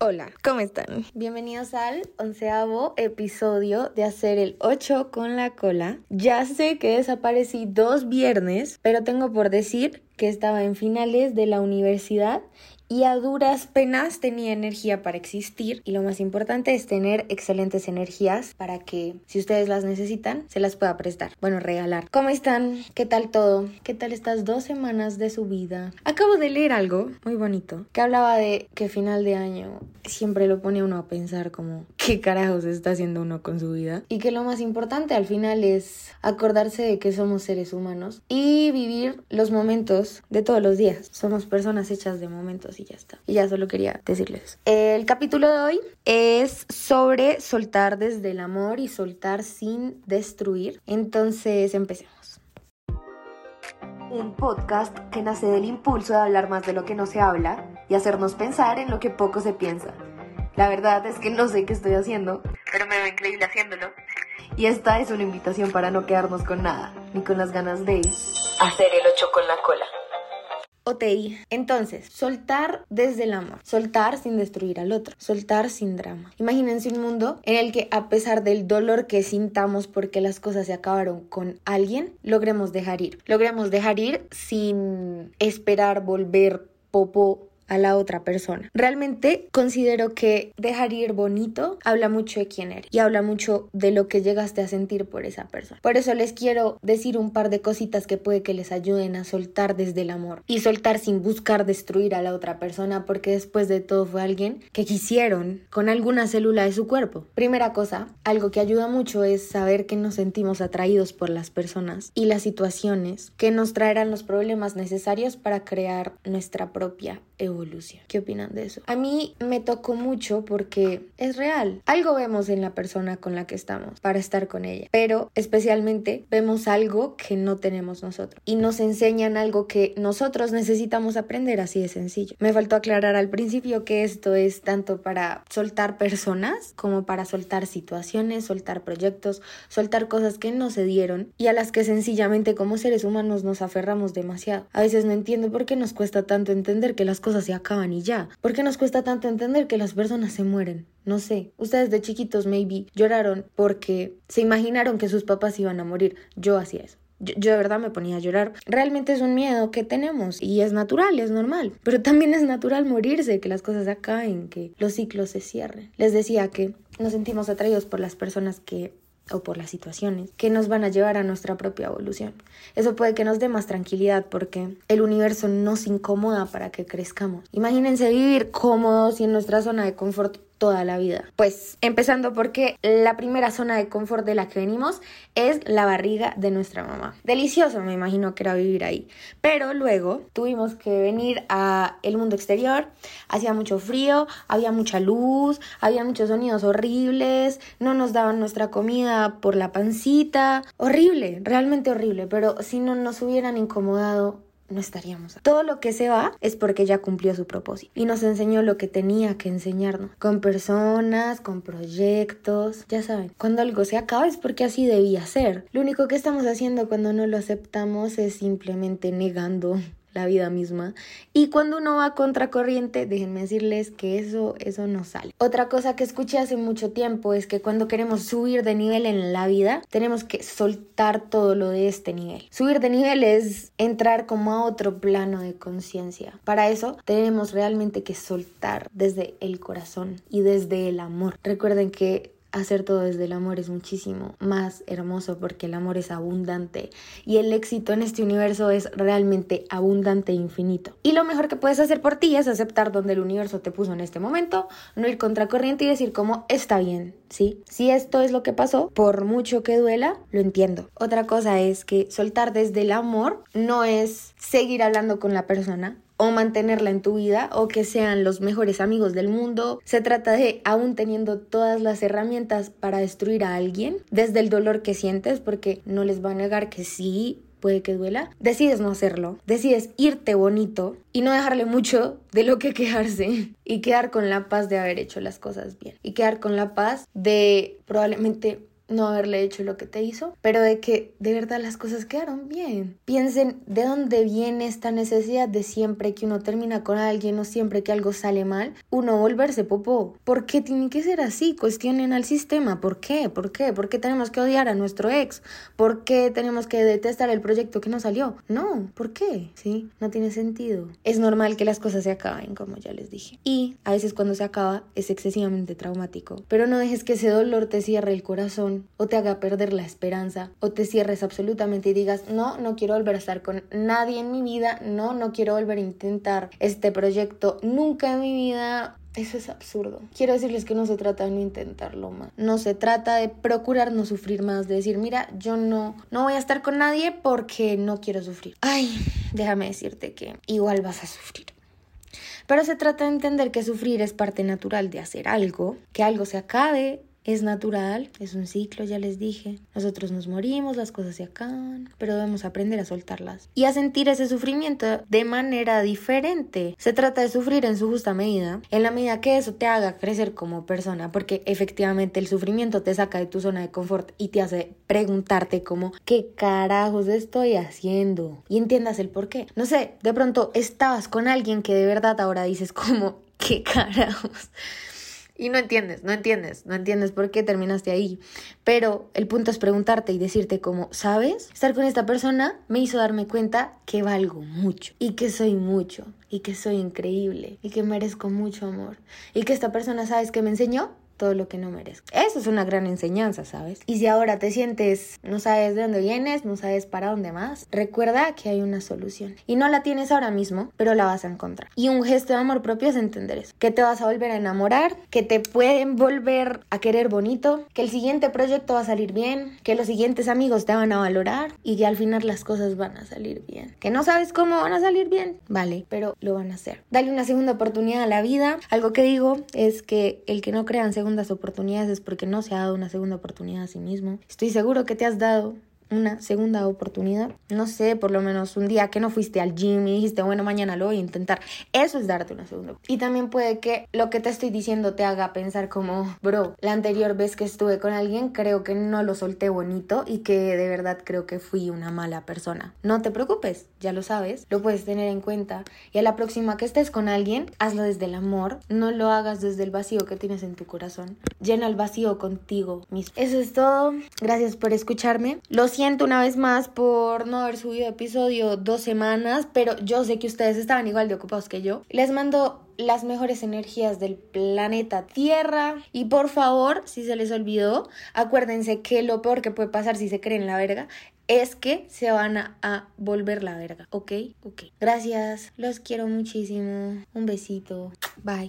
Hola, ¿cómo están? Bienvenidos al onceavo episodio de hacer el 8 con la cola. Ya sé que desaparecí dos viernes, pero tengo por decir que estaba en finales de la universidad y a duras penas tenía energía para existir y lo más importante es tener excelentes energías para que si ustedes las necesitan se las pueda prestar, bueno regalar. ¿Cómo están? ¿Qué tal todo? ¿Qué tal estas dos semanas de su vida? Acabo de leer algo muy bonito que hablaba de que final de año siempre lo pone uno a pensar como qué carajos está haciendo uno con su vida y que lo más importante al final es acordarse de que somos seres humanos y vivir los momentos de todos los días. Somos personas hechas de momentos y ya está. Y ya solo quería decirles. El capítulo de hoy es sobre soltar desde el amor y soltar sin destruir. Entonces empecemos. Un podcast que nace del impulso de hablar más de lo que no se habla y hacernos pensar en lo que poco se piensa. La verdad es que no sé qué estoy haciendo, pero me veo increíble haciéndolo. Y esta es una invitación para no quedarnos con nada, ni con las ganas de hacer el ocho con la cola. Entonces, soltar desde el amor, soltar sin destruir al otro, soltar sin drama. Imagínense un mundo en el que a pesar del dolor que sintamos porque las cosas se acabaron con alguien, logremos dejar ir. Logremos dejar ir sin esperar volver popo a la otra persona. Realmente considero que dejar ir bonito habla mucho de quién eres y habla mucho de lo que llegaste a sentir por esa persona. Por eso les quiero decir un par de cositas que puede que les ayuden a soltar desde el amor y soltar sin buscar destruir a la otra persona porque después de todo fue alguien que quisieron con alguna célula de su cuerpo. Primera cosa, algo que ayuda mucho es saber que nos sentimos atraídos por las personas y las situaciones que nos traerán los problemas necesarios para crear nuestra propia evolución. ¿Qué opinan de eso? A mí me tocó mucho porque es real. Algo vemos en la persona con la que estamos para estar con ella, pero especialmente vemos algo que no tenemos nosotros y nos enseñan algo que nosotros necesitamos aprender así de sencillo. Me faltó aclarar al principio que esto es tanto para soltar personas como para soltar situaciones, soltar proyectos, soltar cosas que no se dieron y a las que sencillamente como seres humanos nos aferramos demasiado. A veces no entiendo por qué nos cuesta tanto entender que las cosas cosas se acaban y ya. ¿Por qué nos cuesta tanto entender que las personas se mueren? No sé. Ustedes de chiquitos maybe lloraron porque se imaginaron que sus papás iban a morir. Yo hacía eso. Yo, de verdad me ponía a llorar. Realmente es un miedo que tenemos y es natural, es normal. Pero también es natural morirse, que las cosas acaben, que los ciclos se cierren. Les decía que nos sentimos atraídos por las personas que o por las situaciones que nos van a llevar a nuestra propia evolución. Eso puede que nos dé más tranquilidad porque el universo nos incomoda para que crezcamos. Imagínense vivir cómodos y en nuestra zona de confort toda la vida. Pues empezando porque la primera zona de confort de la que venimos es la barriga de nuestra mamá. Delicioso, me imagino que era vivir ahí. Pero luego tuvimos que venir a el mundo exterior, hacía mucho frío, había mucha luz, había muchos sonidos horribles, no nos daban nuestra comida por la pancita, horrible, realmente horrible, pero si no nos hubieran incomodado no estaríamos. Todo lo que se va es porque ya cumplió su propósito y nos enseñó lo que tenía que enseñarnos, con personas, con proyectos, ya saben, cuando algo se acaba es porque así debía ser. Lo único que estamos haciendo cuando no lo aceptamos es simplemente negando la vida misma. Y cuando uno va contracorriente, déjenme decirles que eso, eso no sale. Otra cosa que escuché hace mucho tiempo es que cuando queremos subir de nivel en la vida, tenemos que soltar todo lo de este nivel. Subir de nivel es entrar como a otro plano de conciencia. Para eso tenemos realmente que soltar desde el corazón y desde el amor. Recuerden que hacer todo desde el amor es muchísimo más hermoso porque el amor es abundante y el éxito en este universo es realmente abundante e infinito. Y lo mejor que puedes hacer por ti es aceptar donde el universo te puso en este momento, no ir contracorriente y decir como está bien, ¿sí? Si esto es lo que pasó, por mucho que duela, lo entiendo. Otra cosa es que soltar desde el amor no es seguir hablando con la persona, o mantenerla en tu vida o que sean los mejores amigos del mundo. Se trata de, aún teniendo todas las herramientas para destruir a alguien, desde el dolor que sientes, porque no les va a negar que sí, puede que duela, decides no hacerlo, decides irte bonito y no dejarle mucho de lo que quejarse y quedar con la paz de haber hecho las cosas bien y quedar con la paz de probablemente no haberle hecho lo que te hizo, pero de que de verdad las cosas quedaron bien. Piensen de dónde viene esta necesidad de siempre que uno termina con alguien o siempre que algo sale mal, uno volverse popó. ¿Por qué tiene que ser así? Cuestionen al sistema. ¿Por qué? ¿Por qué? ¿Por qué tenemos que odiar a nuestro ex? ¿Por qué tenemos que detestar el proyecto que no salió? No, ¿por qué? Sí, no tiene sentido. Es normal que las cosas se acaben, como ya les dije. Y a veces cuando se acaba es excesivamente traumático. Pero no dejes que ese dolor te cierre el corazón o te haga perder la esperanza o te cierres absolutamente y digas, no, no quiero volver a estar con nadie en mi vida, no, no quiero volver a intentar este proyecto nunca en mi vida. Eso es absurdo. Quiero decirles que no se trata de no intentarlo más. No se trata de procurar no sufrir más, de decir, mira, yo no, no voy a estar con nadie porque no quiero sufrir. Ay, déjame decirte que igual vas a sufrir. Pero se trata de entender que sufrir es parte natural de hacer algo, que algo se acabe, es natural, es un ciclo, ya les dije. Nosotros nos morimos, las cosas se acaban, pero debemos aprender a soltarlas y a sentir ese sufrimiento de manera diferente. Se trata de sufrir en su justa medida, en la medida que eso te haga crecer como persona, porque efectivamente el sufrimiento te saca de tu zona de confort y te hace preguntarte como, ¿qué carajos estoy haciendo? Y entiendas el por qué. No sé, de pronto estabas con alguien que de verdad ahora dices como, ¿qué carajos? Y no entiendes, no entiendes, no entiendes por qué terminaste ahí. Pero el punto es preguntarte y decirte como, ¿sabes? Estar con esta persona me hizo darme cuenta que valgo mucho y que soy mucho y que soy increíble y que merezco mucho amor y que esta persona, ¿sabes qué me enseñó? Todo lo que no merezco. Eso es una gran enseñanza, ¿sabes? Y si ahora te sientes, no sabes de dónde vienes, no sabes para dónde más, recuerda que hay una solución. Y no la tienes ahora mismo, pero la vas a encontrar. Y un gesto de amor propio es entender eso. Que te vas a volver a enamorar, que te pueden volver a querer bonito, que el siguiente proyecto va a salir bien, que los siguientes amigos te van a valorar y que al final las cosas van a salir bien. Que no sabes cómo van a salir bien, vale, pero lo van a hacer. Dale una segunda oportunidad a la vida. Algo que digo es que el que no crea en segundas oportunidades es porque no se ha dado una segunda oportunidad a sí mismo. Estoy seguro que te has dado una segunda oportunidad. No sé, por lo menos un día que no fuiste al gym y dijiste, bueno, mañana lo voy a intentar. Eso es darte una segunda. Y también puede que lo que te estoy diciendo te haga pensar como, bro, la anterior vez que estuve con alguien creo que no lo solté bonito y que de verdad creo que fui una mala persona. No te preocupes, ya lo sabes, lo puedes tener en cuenta. Y a la próxima que estés con alguien, hazlo desde el amor, no lo hagas desde el vacío que tienes en tu corazón. Llena el vacío contigo mismo. Eso es todo. Gracias por escucharme. Los siento una vez más por no haber subido episodio dos semanas, pero yo sé que ustedes estaban igual de ocupados que yo. Les mando las mejores energías del planeta Tierra. Y por favor, si se les olvidó, acuérdense que lo peor que puede pasar si se creen la verga es que se van a, volver la verga, ¿ok? Ok. Gracias, los quiero muchísimo. Un besito. Bye.